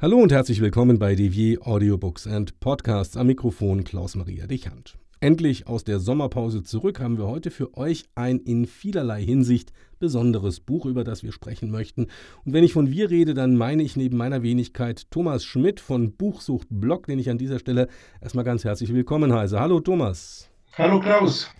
Hallo und herzlich willkommen bei Devier Audiobooks and Podcasts am Mikrofon Klaus-Maria Dichand. Endlich aus der Sommerpause zurück haben wir heute für euch ein in vielerlei Hinsicht besonderes Buch, über das wir sprechen möchten. Und wenn ich von wir rede, dann meine ich neben meiner Wenigkeit Thomas Schmidt von Buchsucht Blog, den ich an dieser Stelle erstmal ganz herzlich willkommen heiße. Hallo Thomas. Hallo Klaus.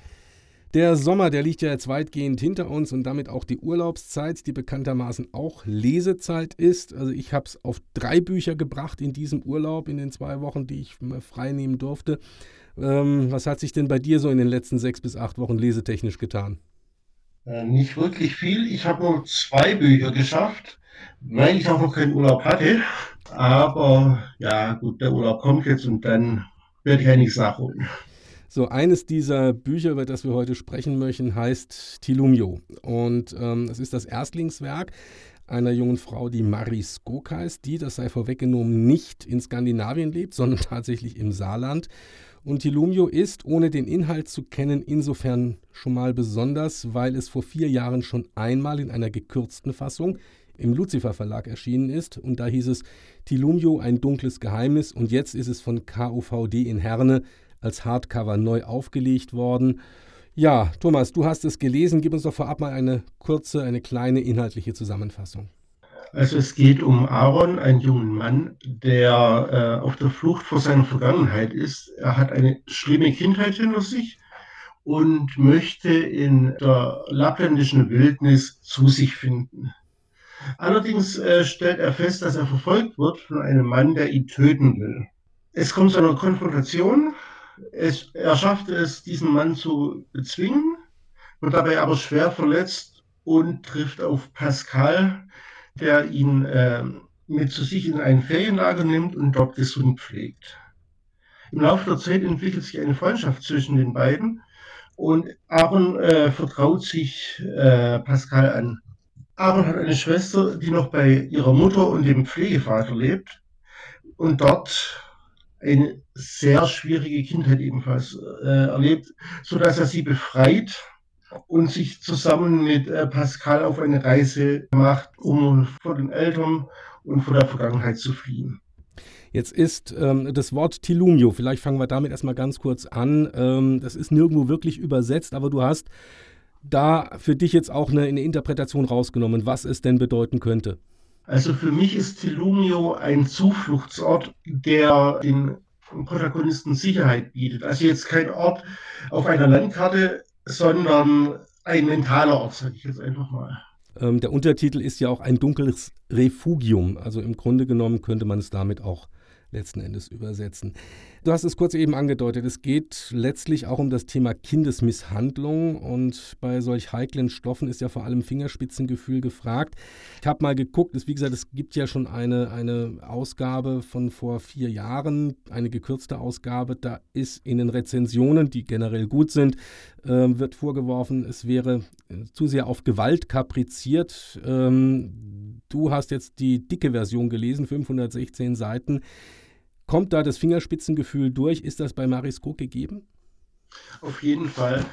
Der Sommer, der liegt ja jetzt weitgehend hinter uns und damit auch die Urlaubszeit, die bekanntermaßen auch Lesezeit ist. Also ich habe es auf drei Bücher gebracht in diesem Urlaub, in den zwei Wochen, die ich frei nehmen durfte. Ähm, was hat sich denn bei dir so in den letzten sechs bis acht Wochen lesetechnisch getan? Äh, nicht wirklich viel. Ich habe nur zwei Bücher geschafft, weil ich auch noch keinen Urlaub hatte. Aber ja, gut, der Urlaub kommt jetzt und dann werde ich einiges nachholen. So, eines dieser Bücher, über das wir heute sprechen möchten, heißt Tilumio. Und ähm, es ist das Erstlingswerk einer jungen Frau, die Marie Skok heißt, die, das sei vorweggenommen, nicht in Skandinavien lebt, sondern tatsächlich im Saarland. Und Tilumio ist, ohne den Inhalt zu kennen, insofern schon mal besonders, weil es vor vier Jahren schon einmal in einer gekürzten Fassung im Lucifer Verlag erschienen ist. Und da hieß es Tilumio, ein dunkles Geheimnis. Und jetzt ist es von KUVD in Herne als Hardcover neu aufgelegt worden. Ja, Thomas, du hast es gelesen. Gib uns doch vorab mal eine kurze, eine kleine inhaltliche Zusammenfassung. Also es geht um Aaron, einen jungen Mann, der äh, auf der Flucht vor seiner Vergangenheit ist. Er hat eine schlimme Kindheit hinter sich und möchte in der lappländischen Wildnis zu sich finden. Allerdings äh, stellt er fest, dass er verfolgt wird von einem Mann, der ihn töten will. Es kommt zu einer Konfrontation es, er schafft es, diesen Mann zu bezwingen, wird dabei aber schwer verletzt und trifft auf Pascal, der ihn äh, mit zu sich in ein Ferienlager nimmt und dort gesund pflegt. Im Laufe der Zeit entwickelt sich eine Freundschaft zwischen den beiden und Aaron äh, vertraut sich äh, Pascal an. Aaron hat eine Schwester, die noch bei ihrer Mutter und dem Pflegevater lebt und dort eine sehr schwierige Kindheit ebenfalls äh, erlebt, so dass er sie befreit und sich zusammen mit äh, Pascal auf eine Reise macht, um vor den Eltern und vor der Vergangenheit zu fliehen. Jetzt ist ähm, das Wort Tilumio, vielleicht fangen wir damit erstmal ganz kurz an. Ähm, das ist nirgendwo wirklich übersetzt, aber du hast da für dich jetzt auch eine, eine Interpretation rausgenommen, was es denn bedeuten könnte. Also für mich ist Telumio ein Zufluchtsort, der den Protagonisten Sicherheit bietet. Also jetzt kein Ort auf einer Landkarte, sondern ein mentaler Ort, sage ich jetzt einfach mal. Ähm, der Untertitel ist ja auch ein dunkles Refugium. Also im Grunde genommen könnte man es damit auch letzten Endes übersetzen. Du hast es kurz eben angedeutet, es geht letztlich auch um das Thema Kindesmisshandlung und bei solch heiklen Stoffen ist ja vor allem Fingerspitzengefühl gefragt. Ich habe mal geguckt, es, wie gesagt, es gibt ja schon eine, eine Ausgabe von vor vier Jahren, eine gekürzte Ausgabe, da ist in den Rezensionen, die generell gut sind, äh, wird vorgeworfen, es wäre äh, zu sehr auf Gewalt kapriziert. Ähm, du hast jetzt die dicke Version gelesen, 516 Seiten. Kommt da das Fingerspitzengefühl durch? Ist das bei Marisco gegeben? Auf jeden Fall.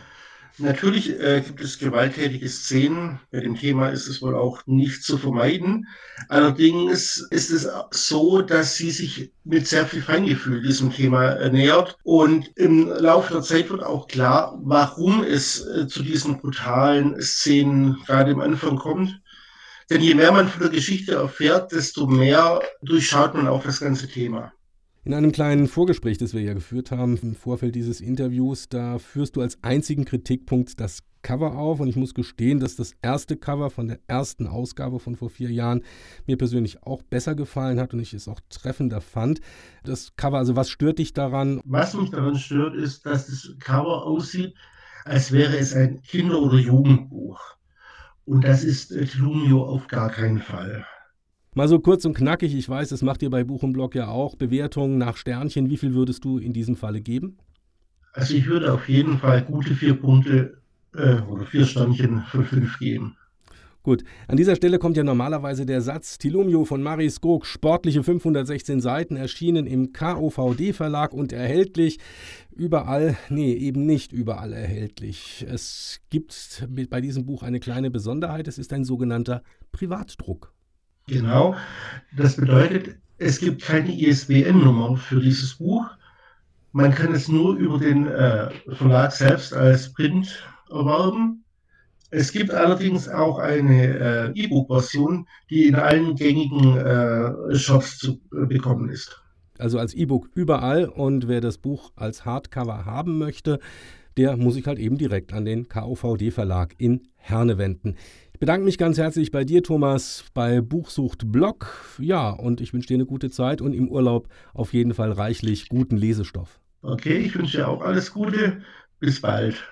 Natürlich äh, gibt es gewalttätige Szenen. Bei dem Thema ist es wohl auch nicht zu vermeiden. Allerdings ist es so, dass sie sich mit sehr viel Feingefühl diesem Thema ernährt. Und im Laufe der Zeit wird auch klar, warum es äh, zu diesen brutalen Szenen gerade am Anfang kommt. Denn je mehr man von der Geschichte erfährt, desto mehr durchschaut man auch das ganze Thema. In einem kleinen Vorgespräch, das wir ja geführt haben im Vorfeld dieses Interviews, da führst du als einzigen Kritikpunkt das Cover auf. Und ich muss gestehen, dass das erste Cover von der ersten Ausgabe von vor vier Jahren mir persönlich auch besser gefallen hat und ich es auch treffender fand. Das Cover, also was stört dich daran? Was mich daran stört, ist, dass das Cover aussieht, als wäre es ein Kinder- oder Jugendbuch. Und das ist Tlumio auf gar keinen Fall. Mal so kurz und knackig, ich weiß, das macht ihr bei Buch und Blog ja auch, Bewertungen nach Sternchen. Wie viel würdest du in diesem Falle geben? Also ich würde auf jeden Fall gute vier Punkte äh, oder vier Sternchen von fünf geben. Gut, an dieser Stelle kommt ja normalerweise der Satz Tilumio von Maris Skog, sportliche 516 Seiten, erschienen im KOVD-Verlag und erhältlich überall, nee, eben nicht überall erhältlich. Es gibt bei diesem Buch eine kleine Besonderheit, es ist ein sogenannter Privatdruck. Genau. Das bedeutet, Es gibt keine ISBN-Nummer für dieses Buch. Man kann es nur über den äh, Verlag selbst als Print erwerben. Es gibt allerdings auch eine äh, E-Book-Version, die in allen gängigen äh, Shops zu äh, bekommen ist. Also als E-Book überall und wer das Buch als Hardcover haben möchte, der muss sich halt eben direkt an den KOVD-Verlag in Herne wenden. Ich bedanke mich ganz herzlich bei dir, Thomas, bei Buchsucht Blog. Ja, und ich wünsche dir eine gute Zeit und im Urlaub auf jeden Fall reichlich guten Lesestoff. Okay, ich wünsche dir auch alles Gute. Bis bald.